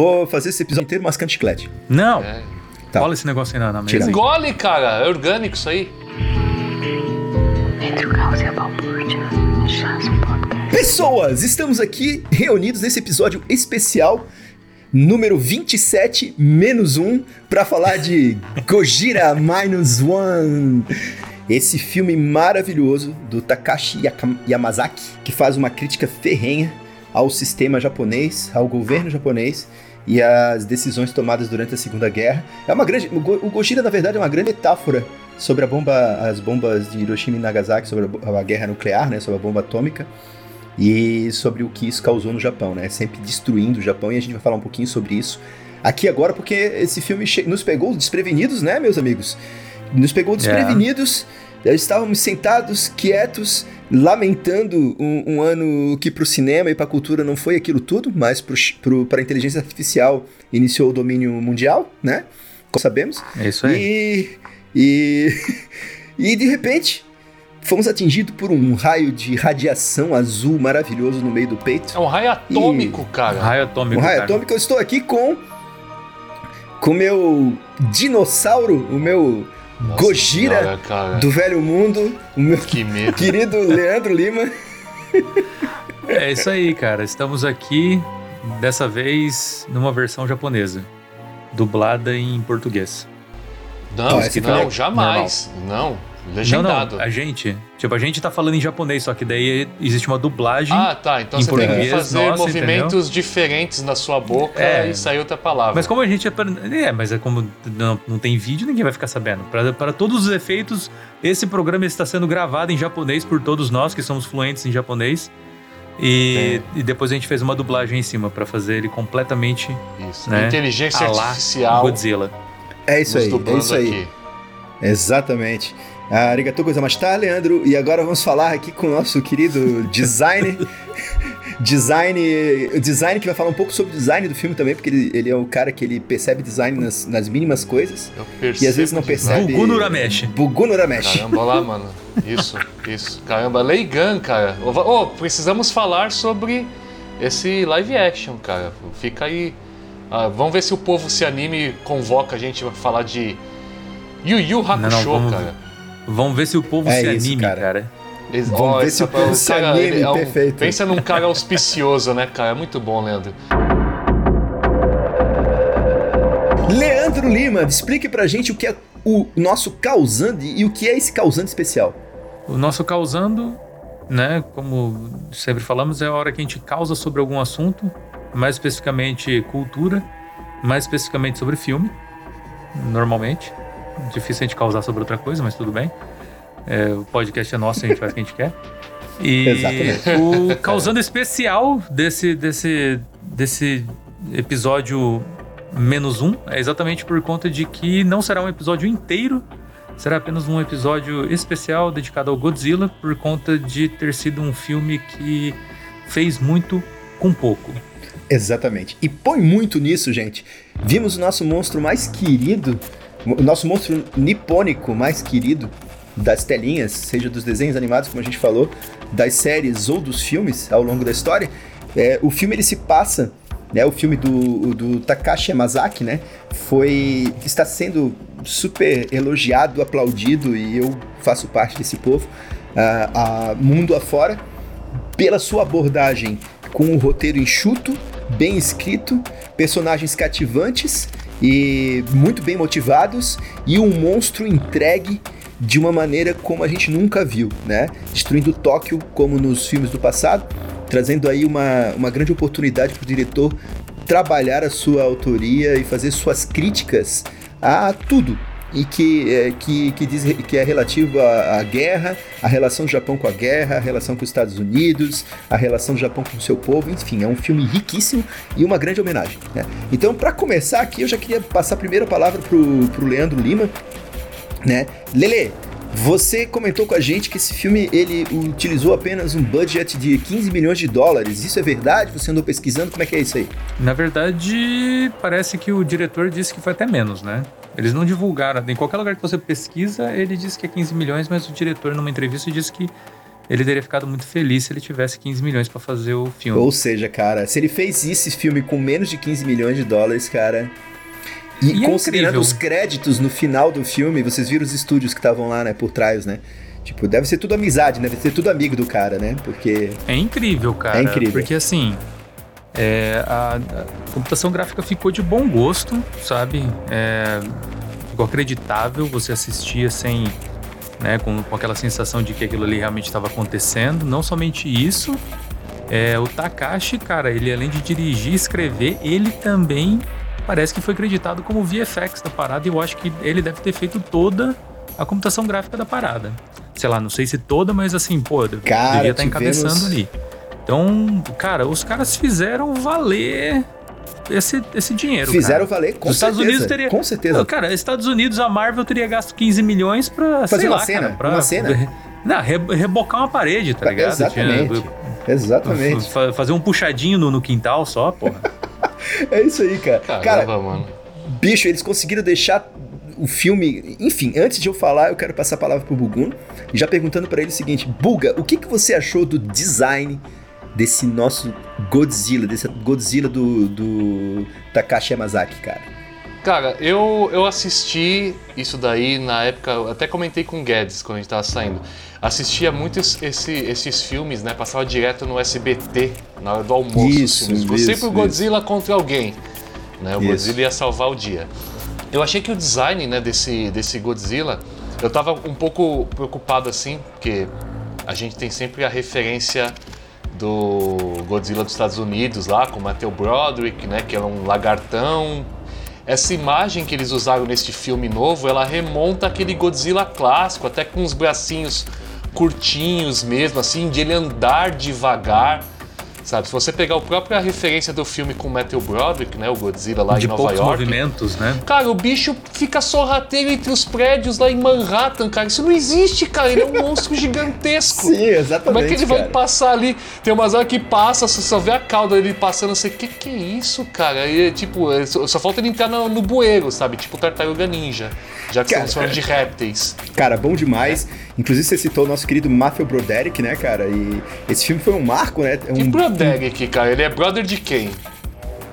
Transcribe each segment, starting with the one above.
Vou fazer esse episódio inteiro mascando chiclete. Não! É. Tá. Olha esse negócio aí na, na mesa. Engole, cara. É orgânico isso aí. Pessoas, estamos aqui reunidos nesse episódio especial número 27 menos 1 para falar de Gojira Minus One. Esse filme maravilhoso do Takashi Yamazaki, que faz uma crítica ferrenha ao sistema japonês, ao governo japonês e às decisões tomadas durante a Segunda Guerra. É uma grande, o Go- o Gojira na verdade é uma grande metáfora sobre a bomba, as bombas de Hiroshima e Nagasaki, sobre a a guerra nuclear, né, sobre a bomba atômica e sobre o que isso causou no Japão, né? Sempre destruindo o Japão e a gente vai falar um pouquinho sobre isso aqui agora, porque esse filme nos pegou desprevenidos, né, meus amigos? Nos pegou desprevenidos. Estávamos sentados, quietos, lamentando um, um ano que para o cinema e para a cultura não foi aquilo tudo, mas para a inteligência artificial iniciou o domínio mundial, né? Como sabemos. É isso aí. E, e, e de repente fomos atingidos por um raio de radiação azul maravilhoso no meio do peito. É um raio atômico, cara. Raio atômico. Um raio cara. atômico. Eu estou aqui com com o meu dinossauro, o meu Nossa Gojira senhora, cara. do velho mundo, o meu Que medo. querido Leandro Lima. É isso aí, cara. Estamos aqui, dessa vez, numa versão japonesa. Dublada em português. Não, Ah, não, jamais. Não, legendado. Não, não, a gente. Tipo, a gente tá falando em japonês, só que daí existe uma dublagem. Ah, tá. Então Em você tem que fazer nossa, movimentos diferentes na sua boca É. e sair outra palavra. Mas como a gente é. É, mas é como não, não tem vídeo, ninguém vai ficar sabendo. Para, para todos os efeitos, esse programa está sendo gravado em japonês por todos nós que somos fluentes em japonês. E, e depois a gente fez uma dublagem em cima para fazer ele completamente Isso. né? Inteligência artificial. Godzilla. É isso aí, é isso aí. aqui. Exatamente. Ah, Arigatou gozamashita, Leandro. E agora vamos falar aqui com o nosso querido designer. design, o design que vai falar um pouco sobre o design do filme também, porque ele, ele é o cara que ele percebe design nas, nas mínimas coisas. Eu E às vezes não percebe. Gugu Nuramesh. Bugu no Ramesh. Caramba, olha lá, mano. Isso, isso. Caramba, Leigan, cara. Ô, ô, precisamos falar sobre esse live action, cara. Fica aí. Ah, vamos ver se o povo se anime e convoca a gente pra falar de Yu Yu Hakusho, vamos- cara. Vamos ver se o povo É se isso, anime, cara. cara. Eles- Vamos ó, ver se o povo se anime, é um- perfeito. Pensa num cara auspicioso, né, cara? É muito bom, Leandro. Leandro Lima, explique pra gente o que é o nosso causante e o que é esse causante especial. O nosso causando, né, como sempre falamos, é a hora que a gente causa sobre algum assunto, mais especificamente cultura, mais especificamente sobre filme, normalmente. Difícil a gente causar sobre outra coisa, mas tudo bem. É, o podcast é nosso, a gente faz o que a gente quer. E Exatamente. o causando especial desse, desse, desse episódio menos um é exatamente por conta de que não será um episódio inteiro será apenas um episódio especial dedicado ao Godzilla por conta de ter sido um filme que fez muito com pouco. Exatamente. E põe muito nisso, gente. Vimos o nosso monstro mais querido, o nosso monstro nipônico mais querido das telinhas, seja dos desenhos animados, como a gente falou, das séries ou dos filmes ao longo da história. É, o filme ele se passa, né? O filme do, do Takashi Yamazaki, né? Foi está sendo super elogiado, aplaudido e eu faço parte desse povo, a, a mundo afora pela sua abordagem com um roteiro enxuto, bem escrito, personagens cativantes e muito bem motivados e um monstro entregue de uma maneira como a gente nunca viu, né? Destruindo Tóquio como nos filmes do passado, trazendo aí uma, uma grande oportunidade para o diretor trabalhar a sua autoria e fazer suas críticas a tudo e que, é, que, que, diz, que é relativo à, à guerra, a relação do Japão com a guerra, a relação com os Estados Unidos, a relação do Japão com o seu povo, enfim, é um filme riquíssimo e uma grande homenagem. Né? Então, para começar aqui, eu já queria passar a primeira palavra pro, pro Leandro Lima, né? Lele, você comentou com a gente que esse filme ele utilizou apenas um budget de 15 milhões de dólares. Isso é verdade? Você andou pesquisando? Como é que é isso aí? Na verdade, parece que o diretor disse que foi até menos, né? Eles não divulgaram. Em qualquer lugar que você pesquisa, ele diz que é 15 milhões, mas o diretor, numa entrevista, disse que ele teria ficado muito feliz se ele tivesse 15 milhões para fazer o filme. Ou seja, cara, se ele fez esse filme com menos de 15 milhões de dólares, cara. E, e é considerando é os créditos no final do filme, vocês viram os estúdios que estavam lá, né, por trás, né? Tipo, deve ser tudo amizade, né? deve ser tudo amigo do cara, né? Porque. É incrível, cara. É incrível. Porque assim. É, a, a, computação gráfica ficou de bom gosto, sabe? É, ficou acreditável, você assistia sem né, com, com aquela sensação de que aquilo ali realmente estava acontecendo. Não somente isso, é, o Takashi, cara, ele além de dirigir e escrever, ele também parece que foi acreditado como VFX da parada e eu acho que ele deve ter feito toda a computação gráfica da parada. Sei lá, não sei se toda, mas assim, pô, cara, devia estar tá encabeçando ali. Então, cara, os caras fizeram valer esse, esse dinheiro. Fizeram cara. valer, com Os certeza. Estados Unidos teria. Com certeza. Cara, Estados Unidos, a Marvel teria gasto 15 milhões pra. Fazer uma lá, cena. Cara, pra, uma cena. Não, rebocar uma parede, tá ligado? Exatamente. Tinha, Exatamente. Fazer um puxadinho no, no quintal só, porra. É isso aí, cara. Caramba, cara, mano. Bicho, eles conseguiram deixar o filme. Enfim, antes de eu falar, eu quero passar a palavra pro Bugun. Já perguntando para ele o seguinte: Buga, o que, que você achou do design desse nosso Godzilla, desse Godzilla do, do Takashi Yamazaki, cara? Cara, eu, eu assisti isso daí na época, até comentei com o Guedes quando a gente tava saindo. Assistia muitos esse, esses filmes, né? Passava direto no SBT, na hora do almoço. Isso, isso Sempre o Godzilla isso. contra alguém. Né? O isso. Godzilla ia salvar o dia. Eu achei que o design né, desse, desse Godzilla, eu tava um pouco preocupado assim, porque a gente tem sempre a referência do Godzilla dos Estados Unidos lá, com o Matthew Broderick, né, que era um lagartão. Essa imagem que eles usaram neste filme novo, ela remonta aquele Godzilla clássico, até com os bracinhos curtinhos mesmo, assim, de ele andar devagar Sabe, se você pegar a própria referência do filme com o Matthew Broderick, né, o Godzilla lá de em Nova York. movimentos, né? Cara, o bicho fica sorrateiro entre os prédios lá em Manhattan, cara. Isso não existe, cara. Ele é um monstro gigantesco. Sim, exatamente. Como é que ele cara. vai passar ali? Tem umas horas que passa, você só vê a cauda dele passando, você, que que é isso, cara? E, tipo, é, só, falta ele entrar no, no bueiro, sabe? Tipo Tartaruga Ninja. Já que cara, estamos falando de répteis. Cara, bom demais. É. Inclusive, você citou o nosso querido Matthew Broderick, né, cara? E esse filme foi um marco, né? Um, que Broderick, cara? Ele é brother de quem?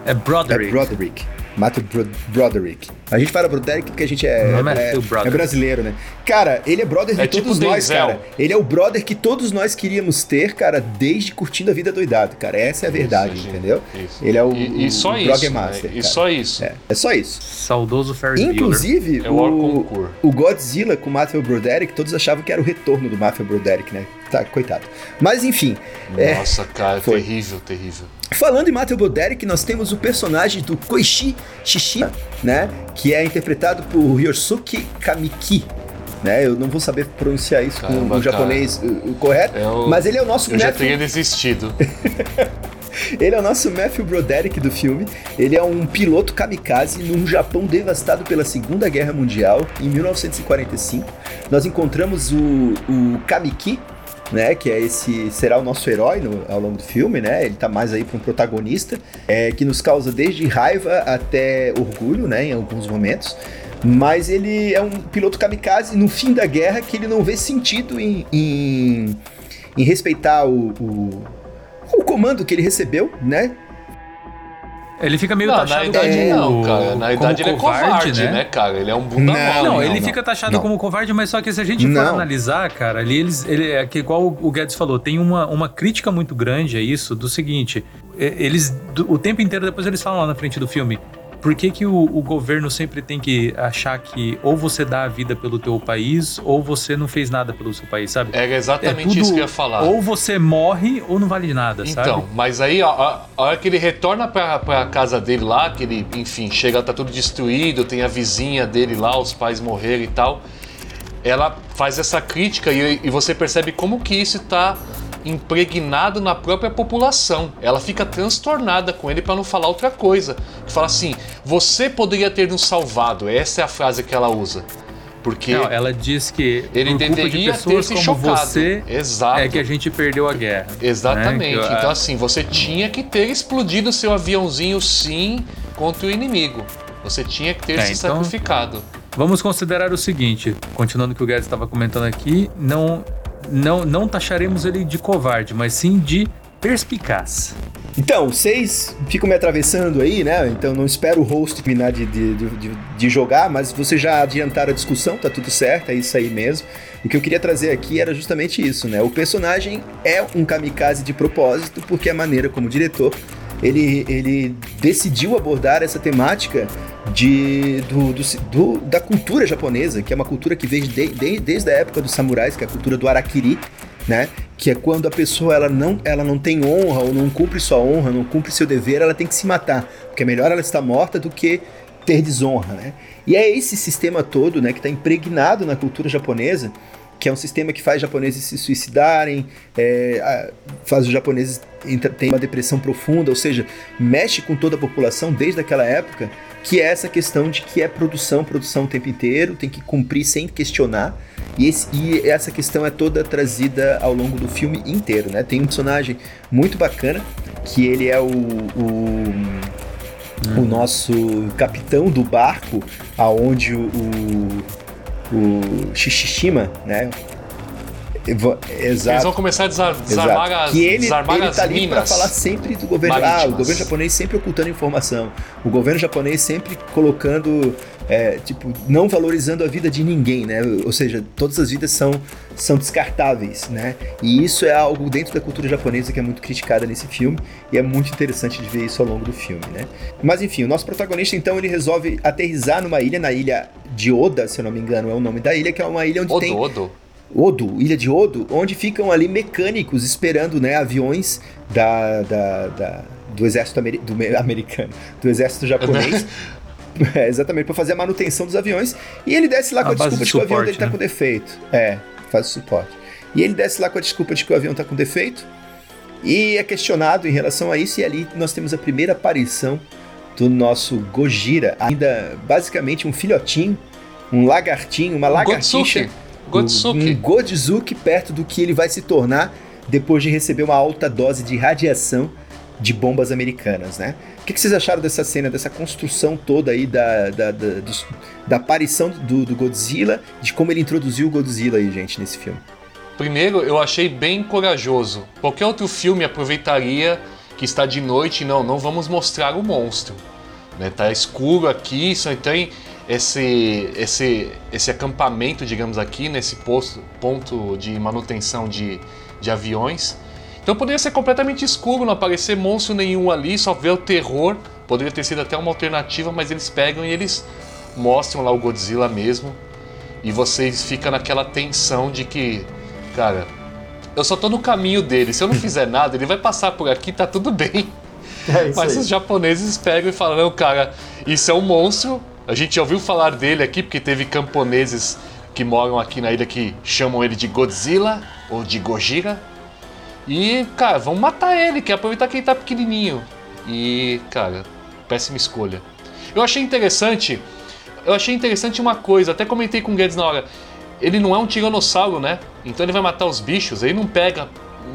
É Broderick. É Broderick. Matthew Bro Broderick. A gente fala Broderick porque a gente é, é, é, brasileiro, né? Cara, ele é brother de é todos tipo nós, cara. Ele é o brother que todos nós queríamos ter, cara, desde Curtindo a Vida Doidado, cara. Essa é a verdade, isso, entendeu? Isso. Ele é o, e, e só o isso, né? Master. Né? E só isso. É, é só isso. Saudoso Ferris Inclusive, é o, o, Godzilla com o Matthew Broderick, todos achavam que era o retorno do Matthew Broderick, né? Tá, coitado. Mas enfim. É, Nossa, cara, foi. terrível, terrível. Falando em Matthew Broderick, nós temos o personagem do Koichi Shishima, né? Que é interpretado por Yosuke Kamiki. Né? Eu não vou saber pronunciar isso Caramba, com o japonês correto, eu, mas ele é o nosso Eu Matthew... já teria desistido. ele é o nosso Matthew Broderick do filme. Ele é um piloto kamikaze num Japão devastado pela Segunda Guerra Mundial, em 1945. Nós encontramos o, o Kamiki, né? Que é esse será o nosso herói no, ao longo do filme, né? Ele tá mais aí para um protagonista é, que nos causa desde raiva até orgulho, né? Em alguns momentos. Mas ele é um piloto kamikaze no fim da guerra que ele não vê sentido em, em, em respeitar o, o, o comando que ele recebeu, né? Ele fica meio não, taxado na idade como, não, cara. Na idade ele é covarde, né? né? cara? Ele é um bunda não, mole. Não, ele não, fica taxado não. como covarde, mas só que se a gente for analisar, cara, ali eles, ele é que igual o Guedes falou, tem uma, uma crítica muito grande a isso do seguinte, eles o tempo inteiro depois eles falam lá na frente do filme, por que, que o, o, governo sempre tem que achar que ou você dá a vida pelo teu país ou você não fez nada pelo seu país, sabe? É exatamente é tudo, isso que eu ia falar. Ou você morre ou não vale nada, então, sabe? Então, mas aí a, a, hora que ele retorna pra, pra casa dele lá, que ele, enfim, chega, tá tudo destruído, tem a vizinha dele lá, os pais morreram e tal, ela faz essa crítica e, e você percebe como que isso tá impregnado na própria população. Ela fica transtornada com ele para não falar outra coisa. Que fala assim: "Você poderia ter nos salvado". Essa é a frase que ela usa. Porque não, ela diz que ele por deveria de pessoas ter se como chocado. você Exato. é que a gente perdeu a guerra. Né? Exatamente. Né? Então assim, você tinha que ter explodido seu aviãozinho sim contra o inimigo. Você tinha que ter é, se então, sacrificado. Vamos considerar o seguinte, continuando o que o Guedes estava comentando aqui, não não, não taxaremos ele de covarde, mas sim de perspicaz. Então, vocês ficam me atravessando aí, né? Então não espero o host terminar de, de, de, de, jogar, mas vocês já adiantaram a discussão, tá tudo certo, é isso aí mesmo. O que eu queria trazer aqui era justamente isso, né? O personagem é um kamikaze de propósito, porque a maneira como o diretor ele, ele decidiu abordar essa temática de, do, do, do, da cultura japonesa, que é uma cultura que vem de, de, desde a época dos samurais, que é a cultura do Arakiri, né? Que é quando a pessoa ela não, ela não tem honra ou não cumpre sua honra, não cumpre seu dever, ela tem que se matar, porque é melhor ela estar morta do que ter desonra, né? E é esse sistema todo, né, que está impregnado na cultura japonesa, que é um sistema que faz japoneses se suicidarem, é, faz os japoneses terem uma depressão profunda, ou seja, mexe com toda a população desde aquela época, que é essa questão de que é produção, produção o tempo inteiro, tem que cumprir sem questionar, e, esse, e, essa questão é toda trazida ao longo do filme inteiro, né? Tem um personagem muito bacana, que ele é o, o, o nosso capitão do barco, aonde o, o, o Shishishima, né? Exato. Eles vão começar a desar desarmar Exato. as Que ele, desarmar ele as tá ali minas. para falar sempre do governo. Ah, o governo japonês sempre ocultando informação. O governo japonês sempre colocando, é, tipo, não valorizando a vida de ninguém, né? Ou seja, todas as vidas são, são descartáveis, né? E isso é algo dentro da cultura japonesa que é muito criticada nesse filme e é muito interessante de ver isso ao longo do filme, né? Mas enfim, o nosso protagonista então ele resolve aterrizar numa ilha, na ilha de Oda, se eu não me engano, é o nome da ilha, que é uma ilha onde Odo, tem Odo. Odo, Ilha de Odo, onde ficam ali mecânicos esperando, né, aviões da, da, da do exército do americano, do exército japonês. é, exatamente, para fazer a manutenção dos aviões. E ele desce lá A com a desculpa de de que o avião dele tá né? com defeito. É, faz o suporte. E ele desce lá com a desculpa de que o avião tá com defeito. E é questionado em relação a isso. E ali nós temos a primeira aparição do nosso Gojira, ainda basicamente um filhotinho, um lagartinho, uma lagartixa. Godsuke. Um Godzuki perto do que ele vai se tornar depois de receber uma alta dose de radiação de bombas americanas, né? O que, que vocês acharam dessa cena, dessa construção toda aí da, da, da, da aparição do, do Godzilla, de como ele introduziu o Godzilla aí, gente, nesse filme? Primeiro, eu achei bem corajoso. Qualquer outro filme aproveitaria que está de noite não, não vamos mostrar o monstro. Né? Tá escuro aqui, só tem esse, esse, esse acampamento, digamos aqui, nesse posto, ponto de manutenção de, de aviões. Então poderia ser completamente escuro, não aparecer monstro nenhum ali, só ver o terror. Poderia ter sido até uma alternativa, mas eles pegam e eles mostram lá o Godzilla mesmo. E vocês ficam naquela tensão de que, cara, eu só tô no caminho dele. Se eu não fizer nada, ele vai passar por aqui, tá tudo bem. É Mas os japoneses pegam e falam: não, cara, isso é um monstro. A gente já ouviu falar dele aqui, porque teve camponeses que moram aqui na ilha que chamam ele de Godzilla ou de Gojira. E, cara, vamos matar ele, quer aproveitar que ele tá pequenininho. E, cara, péssima escolha. Eu achei interessante, eu achei interessante uma coisa, até comentei com o Guedes na hora. Ele não é um tiranossauro, né? Então ele vai matar os bichos, ele não pega,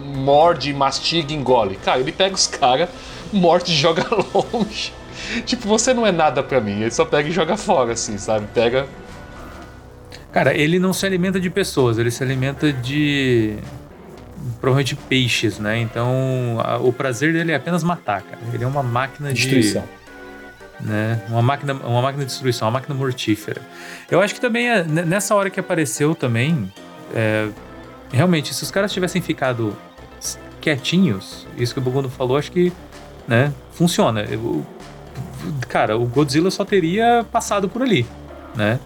morde, mastiga, engole. Cara, ele pega os caras, morde e joga longe. Tipo, você não é nada pra mim, ele só pega e joga fora, assim, sabe? Pega. Cara, ele não se alimenta de pessoas, ele se alimenta de. Provavelmente peixes, né? Então, a- o prazer dele é apenas matar, cara. Ele é uma máquina de. Destruição. né? Uma máquina, uma máquina de destruição, uma máquina mortífera. Eu acho que também é, ne- nessa hora que apareceu também, é, realmente, se os caras tivessem ficado quietinhos, isso que o Buguno falou, acho que, né, funciona. Eu- cara, o Godzilla só teria passado por ali, né?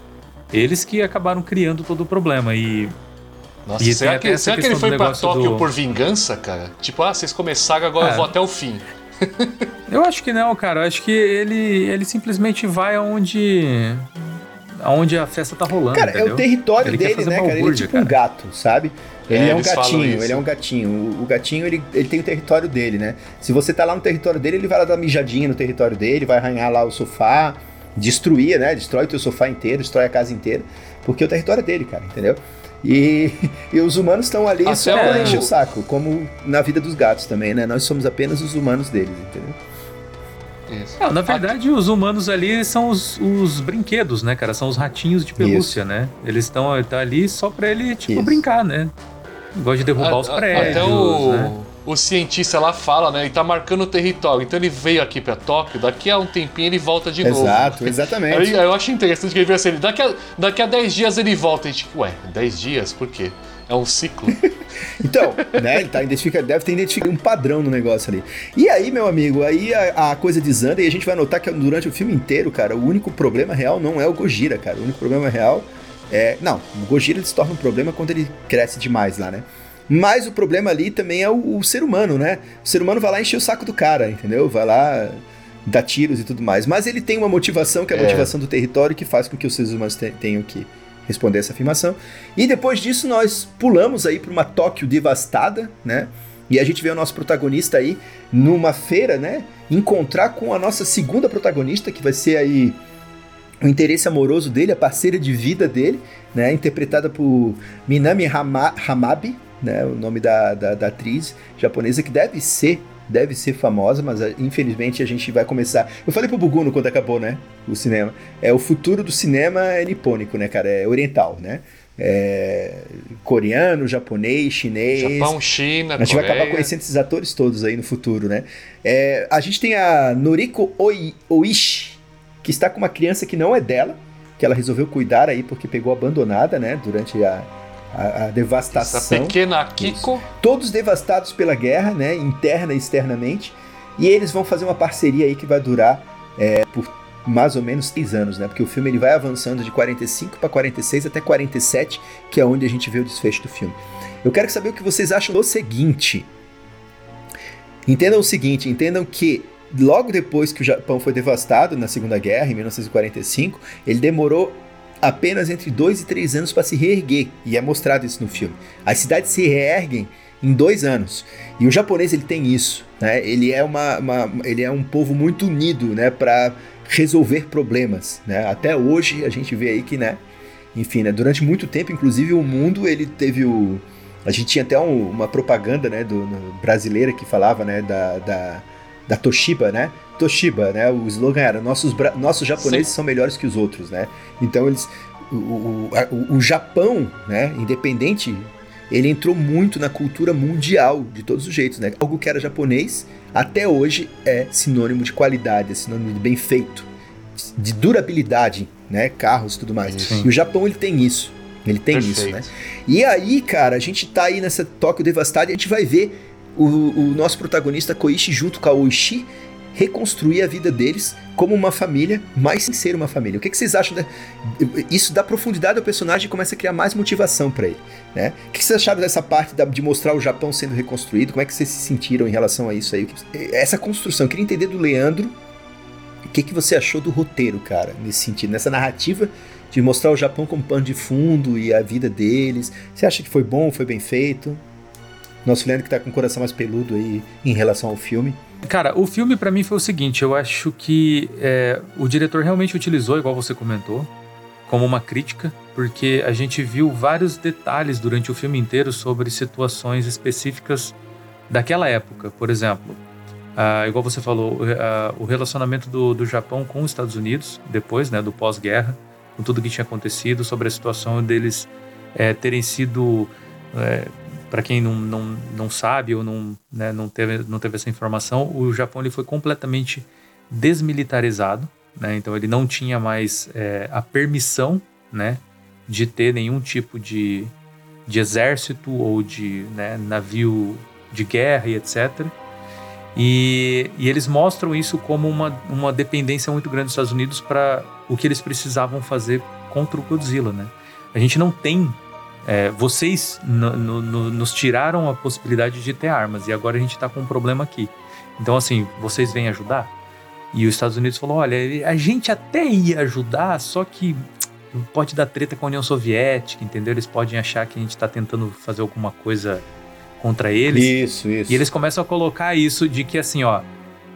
Eles que acabaram criando todo o problema e Nossa, E será, até que, será que ele foi pra Tóquio do- por vingança, cara? Tipo, ah, vocês começaram, agora É. eu vou até o fim. Eu acho que não, cara. Eu acho que ele, ele simplesmente vai aonde. aonde a festa tá rolando. Cara, é entendeu? o território Ele quer dele, né, cara? Ele é tipo um cara. gato, sabe? Ele É, é, um gatinho, ele é um gatinho. O, o gatinho, ele, ele tem o território dele, né? Se você tá lá no território dele, ele vai lá dar uma mijadinha no território dele, vai arranhar lá o sofá, destruir, né? Destrói o teu sofá inteiro, destrói a casa inteira, porque é o território dele, cara, entendeu? E, e os humanos estão ali Até só pra encher o saco, como na vida dos gatos também, né? Nós somos apenas os humanos deles, entendeu? Isso. Não, na verdade, os humanos ali são os, os brinquedos, né, cara? São os ratinhos de pelúcia, né? Eles estão tá ali só pra ele, tipo, Isso. brincar, né? Gosta de derrubar A- os prédios, Até o, né? O cientista lá fala, né? Ele tá marcando o território. Então ele veio aqui pra Tóquio, daqui a um tempinho ele volta de novo. Exato, exatamente. Aí, eu acho interessante que ele veio assim, ele, daqui, a, daqui a 10 dias ele volta. E a gente, ué, 10 dias? Por quê? É um ciclo. Então, né, ele tá identifica, deve ter identificado um padrão no negócio ali. E aí, meu amigo, aí a, a coisa desanda e a gente vai notar que durante o filme inteiro, cara, o único problema real não é o Gojira, cara. O único problema real é. Não, o Gojira ele se torna um problema quando ele cresce demais lá, né? Mas o problema ali também é o, o ser humano, né? O ser humano vai lá encher o saco do cara, entendeu? Vai lá dar tiros e tudo mais. Mas ele tem uma motivação, que é a É. motivação do território, que faz com que os seres humanos te- tenham que responder essa afirmação. E depois disso, nós pulamos aí para uma Tóquio devastada, né? E a gente vê o nosso protagonista aí numa feira, né? Encontrar com a nossa segunda protagonista, que vai ser aí o interesse amoroso dele, a parceira de vida dele, né? Interpretada por Minami Hama- Hamabi, né? O nome da, da, da atriz japonesa, que deve ser deve ser famosa, mas ah, infelizmente a gente vai começar. Eu falei pro Buguno quando acabou, né? O cinema. É o futuro do cinema é nipônico, né, cara? É oriental, né? É coreano, japonês, chinês. Japão, China, A gente vai Coreia. acabar conhecendo esses atores todos aí no futuro, né? É, a gente tem a Noriko Oi- Oishi, que está com uma criança que não é dela, que ela resolveu cuidar aí porque pegou abandonada, né? Durante a, a, a Essa devastação pequena Kiko. todos devastados pela guerra, né, interna e externamente, e eles vão fazer uma parceria aí que vai durar é, por mais ou menos três anos, né, porque o filme ele vai avançando de 45 para 46 até 47, que é onde a gente vê o desfecho do filme. Eu quero saber o que vocês acham do seguinte. Entendam o seguinte, entendam que logo depois que o Japão foi devastado na Segunda Guerra, em 1945, ele demorou apenas entre dois e três anos para se reerguer, e é mostrado isso no filme. As cidades se reerguem em dois anos. E o japonês ele tem isso, né? Ele é uma, uma- ele é um povo muito unido, né, para resolver problemas, né? Até hoje a gente vê aí que, né, enfim, né, durante muito tempo, inclusive o mundo ele teve o a gente tinha até um- uma propaganda, né, do, no- brasileira que falava, né, da, da, da Toshiba, né? Toshiba, né? O slogan era nossos, nossos japoneses são melhores que os outros, né? Então eles o, o, o- o Japão, né, independente, ele entrou muito na cultura mundial de todos os jeitos, né? Algo que era japonês até hoje é sinônimo de qualidade, é sinônimo de bem feito, de durabilidade, né? Carros e tudo mais. Sim. E o Japão ele tem isso. Ele tem isso, Perfeito. né? E aí, cara, a gente tá aí nessa Tóquio devastada e a gente vai ver o, o nosso protagonista Koichi junto com a Oishi reconstruir a vida deles como uma família, mas sem ser uma família. O que, que vocês acham? Da... Isso dá profundidade ao personagem e começa a criar mais motivação pra ele, né? O que, que vocês acharam dessa parte da- de mostrar o Japão sendo reconstruído? Como é que vocês se sentiram em relação a isso aí? Essa construção, eu queria entender do Leandro o que, que você achou do roteiro, cara, nesse sentido, nessa narrativa de mostrar o Japão como pano de fundo e a vida deles. Você acha que foi bom, foi bem feito? Nosso Leandro que tá com o coração mais peludo aí em relação ao filme. Cara, o filme pra mim foi o seguinte: eu acho que é, o diretor realmente utilizou, igual você comentou, como uma crítica, porque a gente viu vários detalhes durante o filme inteiro sobre situações específicas daquela época. Por exemplo, ah, igual você falou, ah, o relacionamento do, do Japão com os Estados Unidos, depois né, do pós-guerra, com tudo que tinha acontecido, sobre a situação deles é, terem sido. Para quem não, não, não sabe ou não, né, não, teve, não teve essa informação, o Japão ele foi completamente desmilitarizado, né? então ele não tinha mais é, a permissão né, de ter nenhum tipo de, de exército ou de né, navio de guerra e etc. E, e eles mostram isso como uma, uma dependência muito grande dos Estados Unidos para o que eles precisavam fazer contra o Godzilla. Né? A gente não tem é, vocês no- no- no- nos tiraram a possibilidade de ter armas e agora a gente tá com um problema aqui. Então, assim, vocês vêm ajudar? E os Estados Unidos falou: olha, a gente até ia ajudar, só que pode dar treta com a União Soviética, entendeu? Eles podem achar que a gente tá tentando fazer alguma coisa contra eles. Isso, isso. E eles começam a colocar isso de que assim, ó,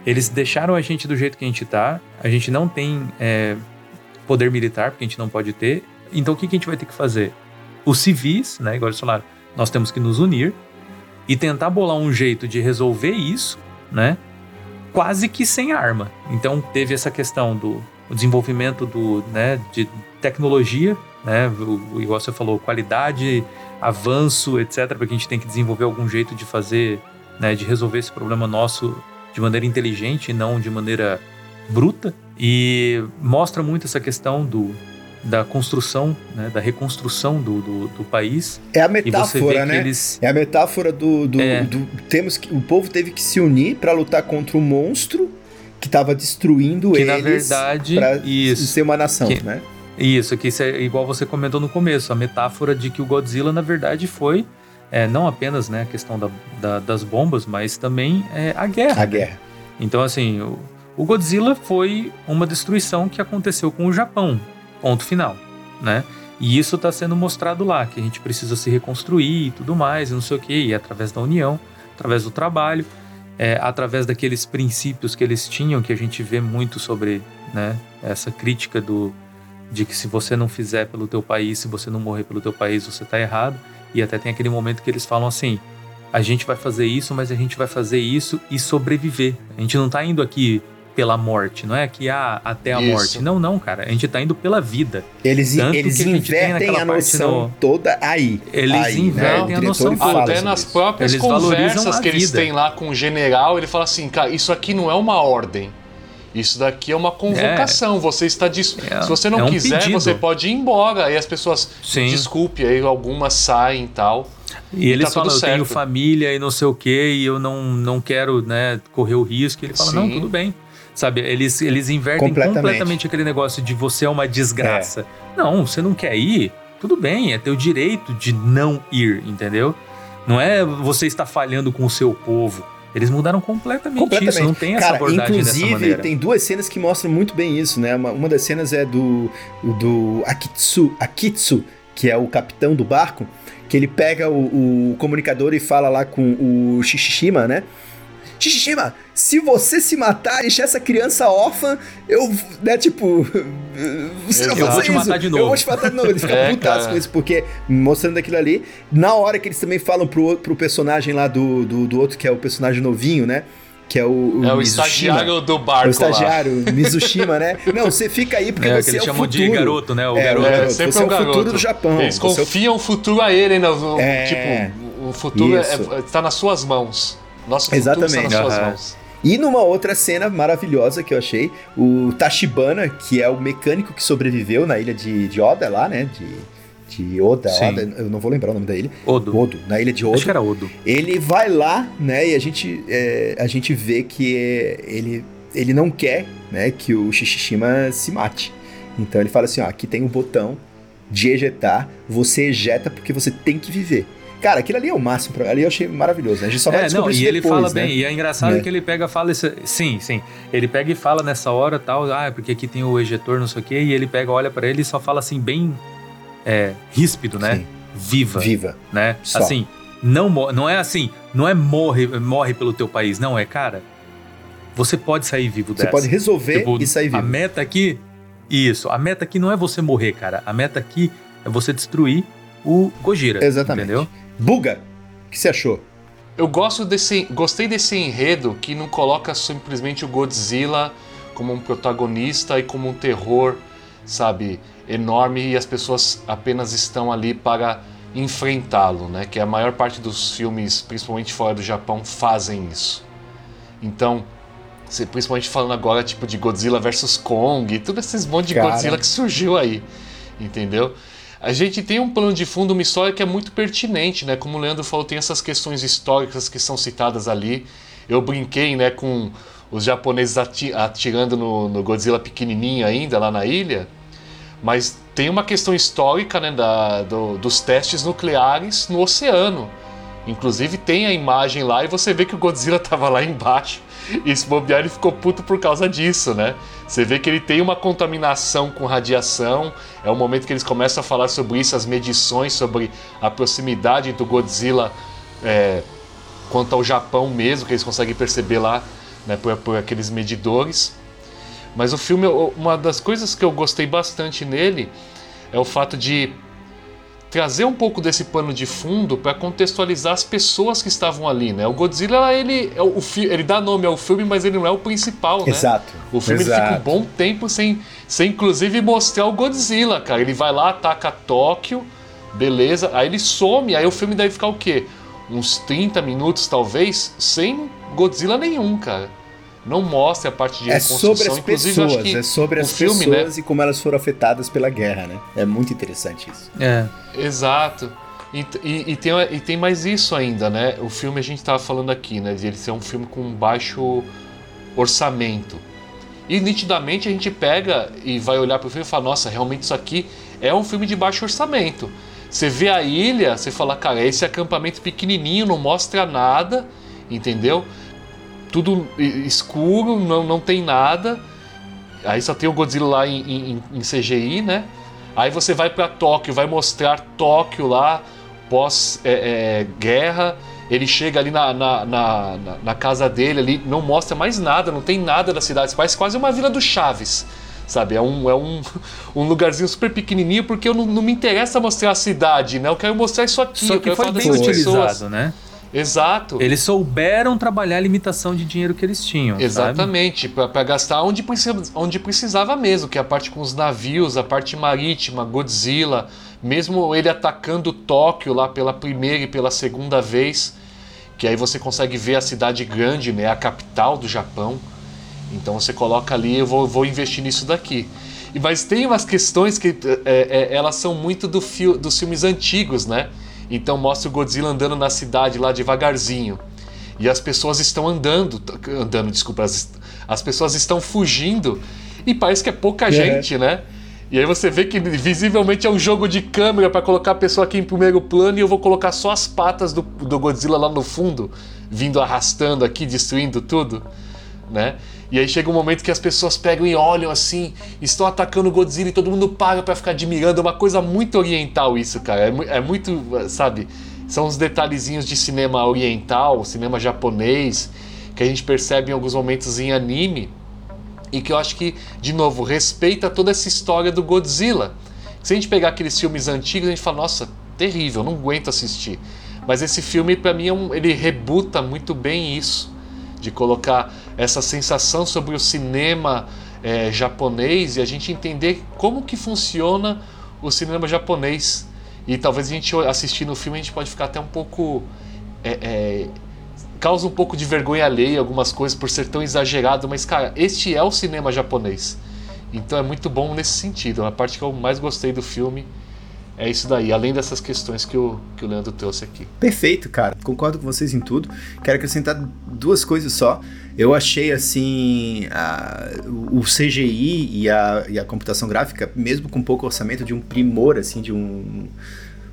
eles deixaram a gente do jeito que a gente tá, a gente não tem é, poder militar, porque a gente não pode ter. Então o que, que a gente vai ter que fazer? Os civis, né, igual eles falaram, nós temos que nos unir e tentar bolar um jeito de resolver isso, né? quase que sem arma. Então teve essa questão do desenvolvimento do, né, de tecnologia, né, o, igual você falou, qualidade, avanço, etc, porque a gente tem que desenvolver algum jeito de fazer, né, de resolver esse problema nosso de maneira inteligente e não de maneira bruta. E mostra muito essa questão do da construção, né, da reconstrução do, do, do, país. É a metáfora, né? Eles... É a metáfora do, do, é. do, temos que o povo teve que se unir para lutar contra o monstro que estava destruindo que, eles. Na verdade, isso, ser uma nação, que, né? Isso, que isso é igual você comentou no começo, a metáfora de que o Godzilla na verdade foi é, não apenas né, a questão da, da, das bombas, mas também é, a guerra. A guerra. Então assim, o, o Godzilla foi uma destruição que aconteceu com o Japão. Ponto final, né? E isso está sendo mostrado lá, que a gente precisa se reconstruir e tudo mais, e não sei o quê, e é através da união, através do trabalho, é, através daqueles princípios que eles tinham, que a gente vê muito sobre né, essa crítica do, de que se você não fizer pelo teu país, se você não morrer pelo teu país, você está errado. E até tem aquele momento que eles falam assim: a gente vai fazer isso, mas a gente vai fazer isso e sobreviver. A gente não está indo aqui pela morte, não é que ah, até a Isso. morte. Não, não, cara. A gente tá indo pela vida. Eles, Tanto eles que invertem a noção no... toda aí. Eles aí, invertem né? a noção toda. Até nas isso. próprias eles conversas que eles têm lá com o general, ele fala assim, cara, isso aqui não é uma ordem. Isso daqui é uma convocação. É. Você está dis... é, Se você não é um quiser, pedido. você pode ir embora. Aí as pessoas, Sim. desculpe, aí algumas saem e tal. E, e eles tá falam, eu tenho família e não sei o quê, e eu não, não quero né, correr o risco. E ele fala, Sim. não, tudo bem. Sabe, eles, eles invertem completamente. completamente aquele negócio de você é uma desgraça. É. Não, você não quer ir? Tudo bem, é teu direito de não ir, entendeu? Não é você está falhando com o seu povo. Eles mudaram completamente, completamente. isso, não tem essa Cara, abordagem inclusive, tem duas cenas que mostram muito bem isso, né? Uma, uma das cenas é do, do Akitsu, Akitsu, que é o capitão do barco, que ele pega o, o comunicador e fala lá com o Shishima, né? Shishima, se você se matar e deixar essa criança órfã, eu, né, tipo, você eu vou te matar de novo. Eu vou te matar de novo. Ele fica é, putaço com isso, porque mostrando aquilo ali, na hora que eles também falam pro, pro personagem lá do, do, do outro, que é o personagem novinho, né? que é o, o É o estagiário do barco. É o estagiário, lá. Mizushima, né? Não, você fica aí porque é, você é o futuro. de garoto, né? O é, garoto. É, sempre você é o garoto. futuro do Japão. Eles confiam o futuro a ele, né? É, tipo, o futuro está é, nas suas mãos. Nosso Exatamente. nas suas mãos. E numa outra cena maravilhosa que eu achei, o Tashibana, que é o mecânico que sobreviveu na ilha de, de Oda lá, né? De, de Oda, Oda, eu não vou lembrar o nome da ilha. Odo. Odo, na ilha de Odo. Acho que era Odo. Ele vai lá, né? E a gente, é, a gente vê que ele, ele não quer né, que o Shishishima se mate. Então ele fala assim: ó, aqui tem um botão de ejetar, você ejeta porque você tem que viver. Cara, aquilo ali é o máximo. Ali eu achei maravilhoso. Né? A gente só vai é, não, e ele fala né? bem. E é engraçado é. que ele pega fala isso. Sim, sim. Ele pega e fala nessa hora tal. Ah, porque aqui tem o ejetor, não sei o quê. E ele pega, olha para ele e só fala assim, bem é, ríspido, né? Sim. Viva. Viva. Né? Só. Assim, não, não é assim, não é morre, morre pelo teu país. Não, é, cara, você pode sair vivo dessa. Você pode resolver tipo, e sair vivo. A meta aqui, isso. A meta aqui não é você morrer, cara. A meta aqui é você destruir o Gojira. Exatamente. Entendeu? Buga, o que você achou? Eu gosto desse, gostei desse enredo que não coloca simplesmente o Godzilla como um protagonista e como um terror, sabe, enorme e as pessoas apenas estão ali para enfrentá-lo, né? Que a maior parte dos filmes, principalmente fora do Japão, fazem isso. Então, principalmente falando agora tipo de Godzilla versus Kong, tudo esses monte de Cara. Godzilla que surgiu aí, entendeu? A gente tem um plano de fundo, uma história que é muito pertinente, né? Como o Leandro falou, tem essas questões históricas que são citadas ali. Eu brinquei, né, com os japoneses atirando no, no Godzilla pequenininho ainda lá na ilha, mas tem uma questão histórica, né, da, do, dos testes nucleares no oceano. Inclusive tem a imagem lá e você vê que o Godzilla estava lá embaixo e esse bobear ele ficou puto por causa disso, né? Você vê que ele tem uma contaminação com radiação. É o momento que eles começam a falar sobre isso, as medições sobre a proximidade do Godzilla é, quanto ao Japão mesmo, que eles conseguem perceber lá né, por, por aqueles medidores. Mas o filme, uma das coisas que eu gostei bastante nele é o fato de trazer um pouco desse pano de fundo para contextualizar as pessoas que estavam ali, né? O Godzilla, ele, é o, ele dá nome ao filme, mas ele não é o principal, né? Exato. O filme exato. fica um bom tempo sem, sem inclusive mostrar o Godzilla, cara. Ele vai lá, ataca Tóquio, beleza, aí ele some, aí o filme deve ficar o quê? Uns 30 minutos, talvez, sem Godzilla nenhum, cara não mostra a parte de é sobre as pessoas, é sobre as filme, né? pessoas né? e como elas foram afetadas pela guerra, né? É muito interessante isso. É. Exato. E, e, e, tem, e tem mais isso ainda, né? O filme a gente estava falando aqui, né? De ele ser um filme com baixo orçamento. E nitidamente a gente pega e vai olhar para o filme e fala: nossa, realmente isso aqui é um filme de baixo orçamento. Você vê a ilha, você fala, cara, esse acampamento pequenininho não mostra nada, entendeu? Tudo escuro, não, não tem nada. Aí só tem o Godzilla lá em, em, em CGI, né? Aí você vai para Tóquio, vai mostrar Tóquio lá, pós-guerra. É, é, ele chega ali na, na, na, na, casa dele, ali, não mostra mais nada, não tem nada da cidade. Parece quase uma vila do Chaves, sabe? É um, é um, um lugarzinho super pequenininho, porque eu não, não me interessa mostrar a cidade, né? Eu quero mostrar isso aqui. Só que foi bem utilizado, pessoas. né? Exato. Eles souberam trabalhar a limitação de dinheiro que eles tinham. Exatamente, para gastar onde, onde precisava mesmo, que é a parte com os navios, a parte marítima, Godzilla, mesmo ele atacando Tóquio lá pela primeira e pela segunda vez, que aí você consegue ver a cidade grande, né, a capital do Japão. Então você coloca ali, eu vou, vou investir nisso daqui. Mas tem umas questões que é, é, elas são muito do fio, dos filmes antigos, né? Então mostra o Godzilla andando na cidade lá devagarzinho. E as pessoas estão andando, andando, desculpa, as, as pessoas estão fugindo e parece que é pouca é. gente, né? E aí você vê que visivelmente é um jogo de câmera para colocar a pessoa aqui em primeiro plano e eu vou colocar só as patas do, do Godzilla lá no fundo, vindo arrastando aqui, destruindo tudo, né? E aí chega um momento que as pessoas pegam e olham assim, estão atacando o Godzilla e todo mundo para pra ficar admirando. É uma coisa muito oriental isso, cara. É, é muito, sabe? São os detalhezinhos de cinema oriental, cinema japonês, que a gente percebe em alguns momentos em anime. E que eu acho que, de novo, respeita toda essa história do Godzilla. Se a gente pegar aqueles filmes antigos, a gente fala, nossa, terrível, não aguento assistir. Mas esse filme, para mim, é ele rebuta muito bem isso de colocar essa sensação sobre o cinema é, japonês e a gente entender como que funciona o cinema japonês. E talvez a gente assistindo o filme a gente pode ficar até um pouco. É, é, causa um pouco de vergonha alheia algumas coisas por ser tão exagerado, mas cara, este é o cinema japonês. Então é muito bom nesse sentido. A parte que eu mais gostei do filme é isso daí, além dessas questões que o, que o Leandro trouxe aqui. Perfeito, cara. Concordo com vocês em tudo. Quero acrescentar duas coisas só. Eu achei assim a, o CGI e a, e a computação gráfica, mesmo com pouco orçamento, de um primor, assim, de um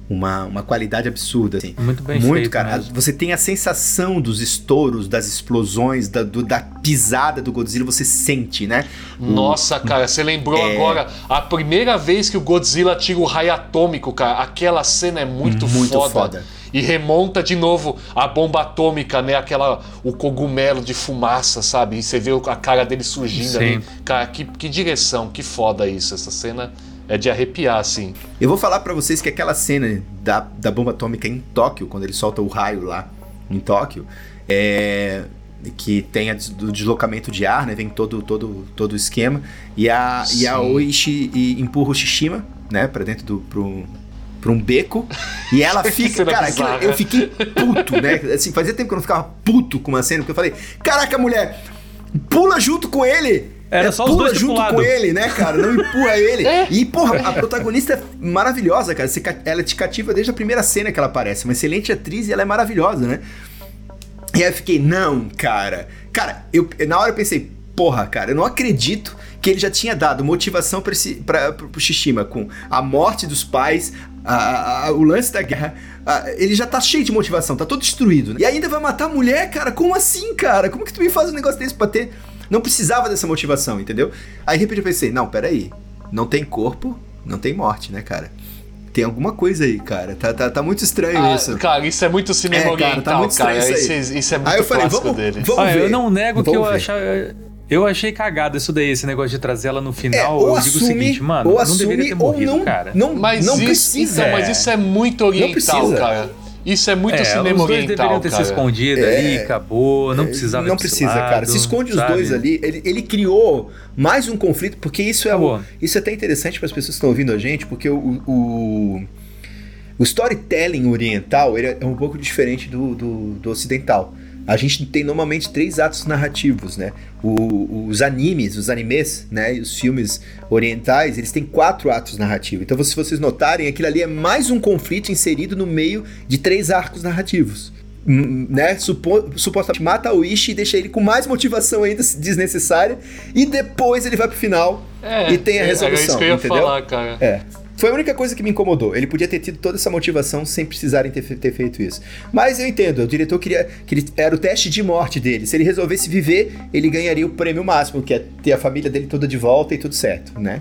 uma, uma qualidade absurda. Assim. Muito bem Muito, feito cara. Mesmo. Você tem a sensação dos estouros, das explosões, da, do, da pisada do Godzilla, você sente, né? Nossa, o, cara, você lembrou é... agora a primeira vez que o Godzilla tira o raio atômico, cara. Aquela cena é muito, muito foda. foda. E remonta de novo a bomba atômica, né? Aquela. O cogumelo de fumaça, sabe? E você vê a cara dele surgindo Sim. ali. Cara, que, que direção, que foda isso. Essa cena é de arrepiar, assim. Eu vou falar para vocês que aquela cena da, da bomba atômica em Tóquio, quando ele solta o raio lá em Tóquio, é, que tem o deslocamento de ar, né? Vem todo todo todo o esquema e a Sim. e a Oishi e empurra o Shishima, né, para dentro do pro, pra um beco e ela fica, cara, aquilo, eu fiquei puto, né? Assim, fazia tempo que eu não ficava puto com uma cena, porque eu falei: "Caraca, mulher, pula junto com ele". Era é, só os dois junto com ele, né, cara? Não empurra ele. É. E, porra, a protagonista é maravilhosa, cara. Ela te cativa desde a primeira cena que ela aparece. Uma excelente atriz e ela é maravilhosa, né? E aí eu fiquei, não, cara. Cara, eu, na hora eu pensei, porra, cara, eu não acredito que ele já tinha dado motivação para esse, pra, pro Shishima com a morte dos pais, a, a, o lance da guerra. A, ele já tá cheio de motivação, tá todo destruído. Né? E ainda vai matar a mulher, cara? Como assim, cara? Como que tu me faz um negócio desse pra ter não precisava dessa motivação, entendeu? Aí de repente eu pensei, não, peraí. Não tem corpo, não tem morte, né, cara? Tem alguma coisa aí, cara. Tá, tá, tá muito estranho ah, isso. Cara, isso é muito cinema é, oriental, cara. Tá muito cara. Isso, isso, é muito aí eu falei, vamos, dele. Vamos ah, ver. Eu não nego vamos que eu achava Eu achei cagado isso daí, esse negócio de trazer ela no final. É, ou eu assume, digo o seguinte, mano, ou não assume, deveria ter ou morrido, não, cara. não, Mas não isso, precisa. Então, mas isso é muito oriental, precisa. cara. Isso é muito é, cinema os dois oriental, deveriam ter cara. se escondido É, ali, acabou, não precisava Não precisa, lado, cara. Se esconde os sabe? dois ali. Ele, ele criou mais um conflito, porque isso é, o, isso é até interessante para as pessoas que estão ouvindo a gente, porque o, o, o storytelling oriental ele é um pouco diferente do, do, do ocidental. A gente tem normalmente três atos narrativos, né? O- os animes, os animes, né? E os filmes orientais, eles têm quatro atos narrativos. Então, se vocês notarem, aquilo ali é mais um conflito inserido no meio de três arcos narrativos. Hum, Né? Supo- supostamente mata o Ishi e deixa ele com mais motivação ainda desnecessária. E depois ele vai pro final É, e tem a Era resolução. isso que eu ia entendeu? falar, cara. É. Foi a única coisa que me incomodou. Ele podia ter tido toda essa motivação sem precisarem ter, ter feito isso. Mas eu entendo, o diretor queria. que ele- era o teste de morte dele. Se ele resolvesse viver, ele ganharia o prêmio máximo, que é ter a família dele toda de volta e tudo certo, né?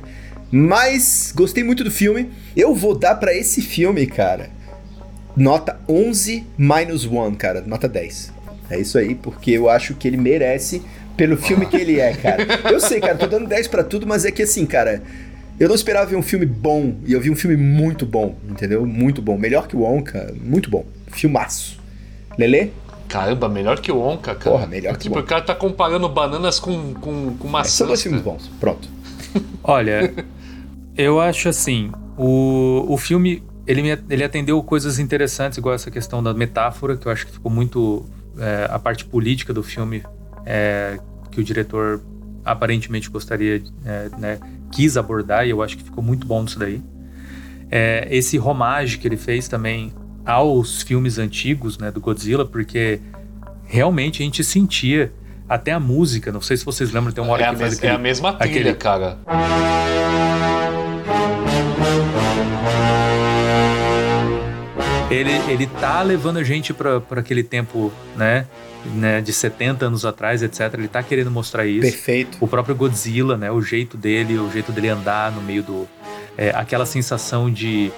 Mas gostei muito do filme. Eu vou dar pra esse filme, cara, nota 11 minus 1, cara, nota 10. É isso aí, porque eu acho que ele merece pelo filme que ele é, cara. Eu sei, cara, tô dando 10 pra tudo, mas é que assim, cara, eu não esperava ver um filme bom, e eu vi um filme muito bom, entendeu? Muito bom. Melhor que o Onca, muito bom. Filmaço. Lelê? Caramba, melhor que o Onca, cara. Porra, melhor que tipo, o o cara tá comparando bananas com, com, com É, maçãs. são dois filmes bons. Pronto. Olha, eu acho assim, o, o filme, ele, me, ele atendeu coisas interessantes, igual essa questão da metáfora, que eu acho que ficou muito... é, a parte política do filme, é, que o diretor aparentemente gostaria, é, né, quis abordar, e eu acho que ficou muito bom nisso daí. É, esse homage que ele fez também aos filmes antigos, né, do Godzilla, porque realmente a gente sentia até a música, não sei se vocês lembram, tem uma hora É a, que faz mes- aquele... é a mesma trilha, aquele- cara. Ele, ele tá levando a gente pra pra aquele tempo, né, né, de 70 anos atrás, etc. Ele tá querendo mostrar isso. Perfeito. O próprio Godzilla, né, o jeito dele, o jeito dele andar no meio do... é, aquela sensação de,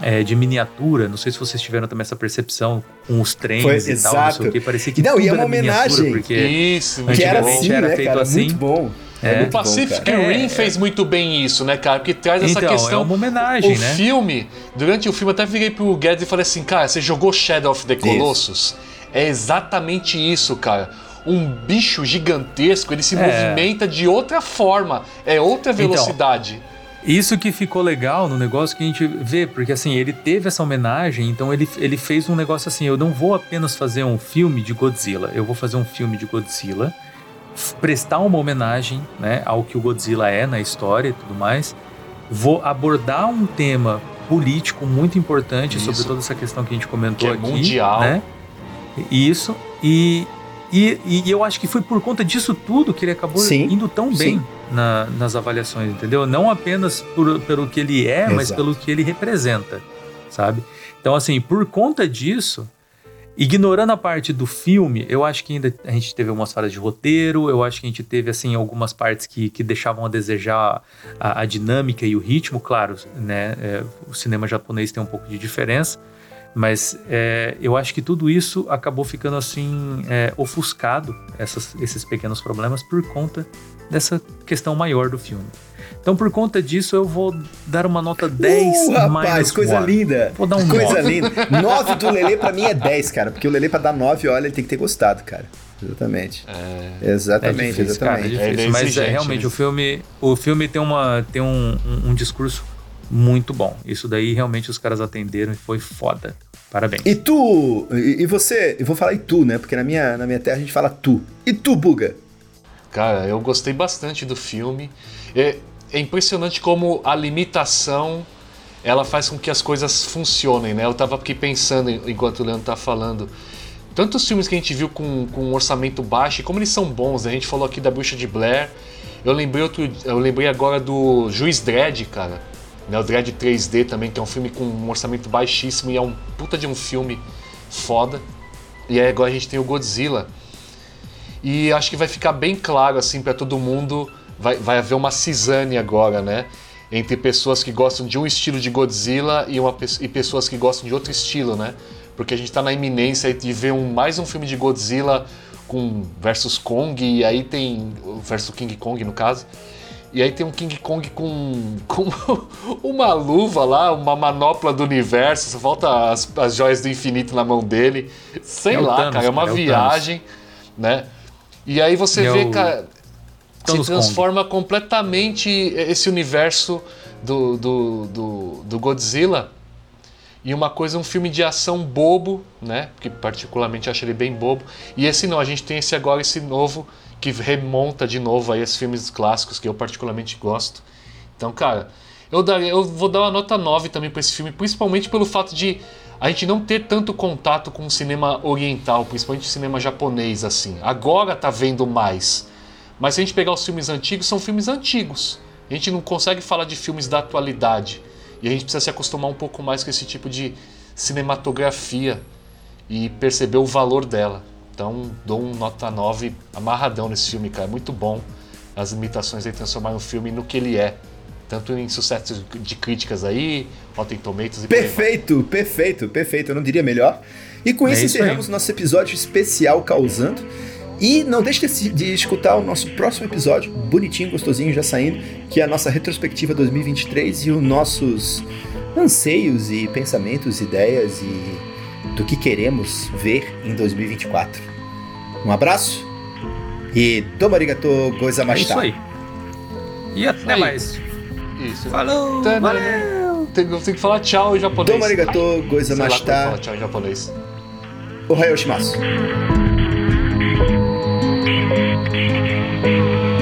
é, de miniatura, não sei se vocês tiveram também essa percepção com os trens Foi, e tal, não sei exato. o que, parecia que Não, tudo e é era uma miniatura, homenagem. porque... Isso, Que era assim, era né, feito cara? assim. Muito bom. É. muito O bom, Pacific. É, Rim é. fez muito bem isso, né, cara? Porque traz essa Então, questão. é uma homenagem, o né? filme, durante o filme, eu até virei pro Guedes e falei assim, cara, você jogou Shadow of the Colossus? É exatamente isso, cara. Um bicho gigantesco, ele se É. movimenta de outra forma, é outra Então, velocidade. Isso que ficou legal no negócio que a gente vê, porque assim, ele teve essa homenagem, então ele, ele fez um negócio assim: eu não vou apenas fazer um filme de Godzilla, eu vou fazer um filme de Godzilla, prestar uma homenagem né, ao que o Godzilla é na história e tudo mais, vou abordar um tema político muito importante sobre Isso. toda essa questão que a gente comentou Que é aqui. mundial. Né? Isso, e, e, e eu acho que foi por conta disso tudo que ele acabou Sim, indo tão bem na- nas avaliações, entendeu? Não apenas por, pelo que ele é, mas Exato. pelo que ele representa, sabe? Então, assim, por conta disso, ignorando a parte do filme, eu acho que ainda a gente teve algumas falhas de roteiro, eu acho que a gente teve, assim, algumas partes que, que deixavam a desejar a, a dinâmica e o ritmo, claro, né? é, o cinema japonês tem um pouco de diferença, mas é, eu acho que tudo isso acabou ficando assim é, ofuscado, essas- esses pequenos problemas, por conta dessa questão maior do filme. Então, por conta disso, eu vou dar uma nota 10 Uh, rapaz, coisa one. linda. Vou dar um Coisa 9. linda. 9 do Lelê pra mim é 10, cara. Porque o Lelê pra dar 9, olha, ele tem que ter gostado, cara. Exatamente. É, Exatamente, é difícil, cara, é exatamente. difícil. É Mas é, realmente né? o filme, o filme tem uma tem um, um, um discurso muito bom. Isso daí realmente os caras atenderam e foi foda. Parabéns. E tu, e, e você, eu vou falar e tu, né? Porque na minha, na minha terra a gente fala tu. E tu, Buga? Cara, eu gostei bastante do filme. É, é impressionante como a limitação ela faz com que as coisas funcionem, né? Eu tava aqui pensando en- enquanto o Leandro tá falando. Tantos filmes que a gente viu com, com um orçamento baixo, e como eles são bons, né? A gente falou aqui da Bruxa de Blair. Eu lembrei, outro, eu lembrei agora do Juiz Dredd, cara. Né? O Dredd 3D também, que é um filme com um orçamento baixíssimo e é um puta de um filme foda. E aí agora a gente tem o Godzilla. E acho que vai ficar bem claro assim para todo mundo, vai, vai haver uma cisane agora, né? Entre pessoas que gostam de um estilo de Godzilla e, uma, e pessoas que gostam de outro estilo, né? Porque a gente tá na iminência de ver um, mais um filme de Godzilla com versus Kong, e aí tem. versus King Kong, no caso. E aí tem um King Kong com, com uma luva lá, uma manopla do universo, só falta as, as joias do infinito na mão dele. Sei É lá, Thanos, cara, é uma é viagem, né? E aí você É vê, o cara, Thanos se transforma completamente esse universo do, do, do, do Godzilla e uma coisa, um filme de ação bobo, né? Que particularmente acho ele bem bobo. E esse não, a gente tem esse agora, esse novo, que remonta de novo aí esses filmes clássicos que eu particularmente gosto. Então, cara, eu, daria, eu vou dar uma nota 9 também para esse filme, principalmente pelo fato de a gente não ter tanto contato com o cinema oriental, principalmente o cinema japonês, assim. Agora tá vendo mais. Mas se a gente pegar os filmes antigos, são filmes antigos. A gente não consegue falar de filmes da atualidade. E a gente precisa se acostumar um pouco mais com esse tipo de cinematografia e perceber o valor dela. Então, dou um nota 9 amarradão nesse filme, cara. Muito bom as limitações de transformar o filme no que ele é. Tanto em sucesso de críticas aí, Rotten Tomatoes e. Perfeito, perfeito, perfeito. Eu não diria melhor. E com É isso isso encerramos aí. nosso episódio especial Causando. E não deixe de, escutar o nosso próximo episódio, bonitinho, gostosinho, já saindo, que é a nossa retrospectiva 2023 e os nossos anseios e pensamentos, ideias e do que queremos ver em 2024. Um abraço e domo arigato É gozaimashita. isso aí. E até Aí. mais. Isso. Falou! Tanana. Valeu! Tem, eu tenho que falar tchau em japonês. Domo arigato Sei lá como gozaimashita. fala tchau em japonês. Ohayou shimasu. Thank you.